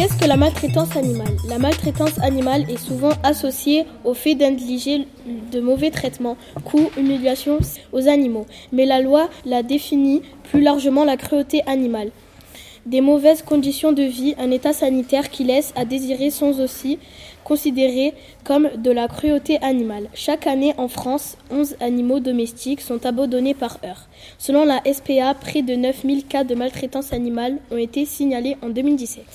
Qu'est-ce que la maltraitance animale? La maltraitance animale est souvent associée au fait d'indiger de mauvais traitements, coups, humiliations aux animaux. Mais la loi la définit plus largement la cruauté animale. Des mauvaises conditions de vie, un état sanitaire qui laisse à désirer sont aussi considérés comme de la cruauté animale. Chaque année en France, 11 animaux domestiques sont abandonnés par heure. Selon la SPA, près de 9000 cas de maltraitance animale ont été signalés en 2017.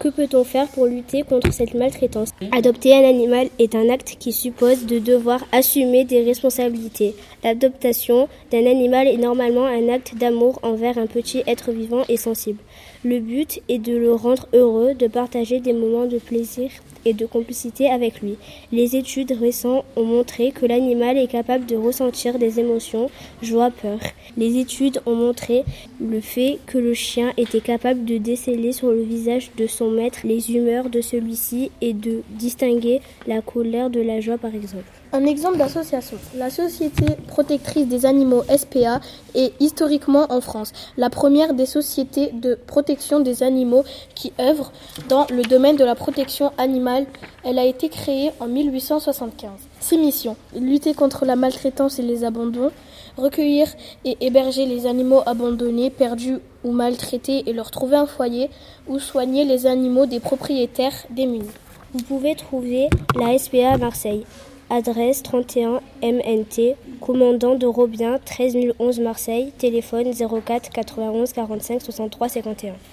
Que peut-on faire pour lutter contre cette maltraitance? Adopter un animal est un acte qui suppose de devoir assumer des responsabilités. L'adoption d'un animal est normalement un acte d'amour envers un petit être vivant et sensible. Le but est de le rendre heureux, de partager des moments de plaisir et de complicité avec lui. Les études récentes ont montré que l'animal est capable de ressentir des émotions, joie, peur. Les études ont montré le fait que le chien était capable de déceler sur le visage de son maître les humeurs de celui-ci et de distinguer la colère de la joie par exemple. Un exemple d'association. La Société protectrice des animaux SPA est historiquement en France la première des sociétés de protection des animaux qui œuvrent dans le domaine de la protection animale. Elle a été créée en 1875. Ses missions lutter contre la maltraitance et les abandons, recueillir et héberger les animaux abandonnés, perdus ou maltraités et leur trouver un foyer, ou soigner les animaux des propriétaires démunis. Vous pouvez trouver la SPA à Marseille. Adresse 31 MNT, commandant de Robien, 13011 Marseille, téléphone 04 91 45 63 51.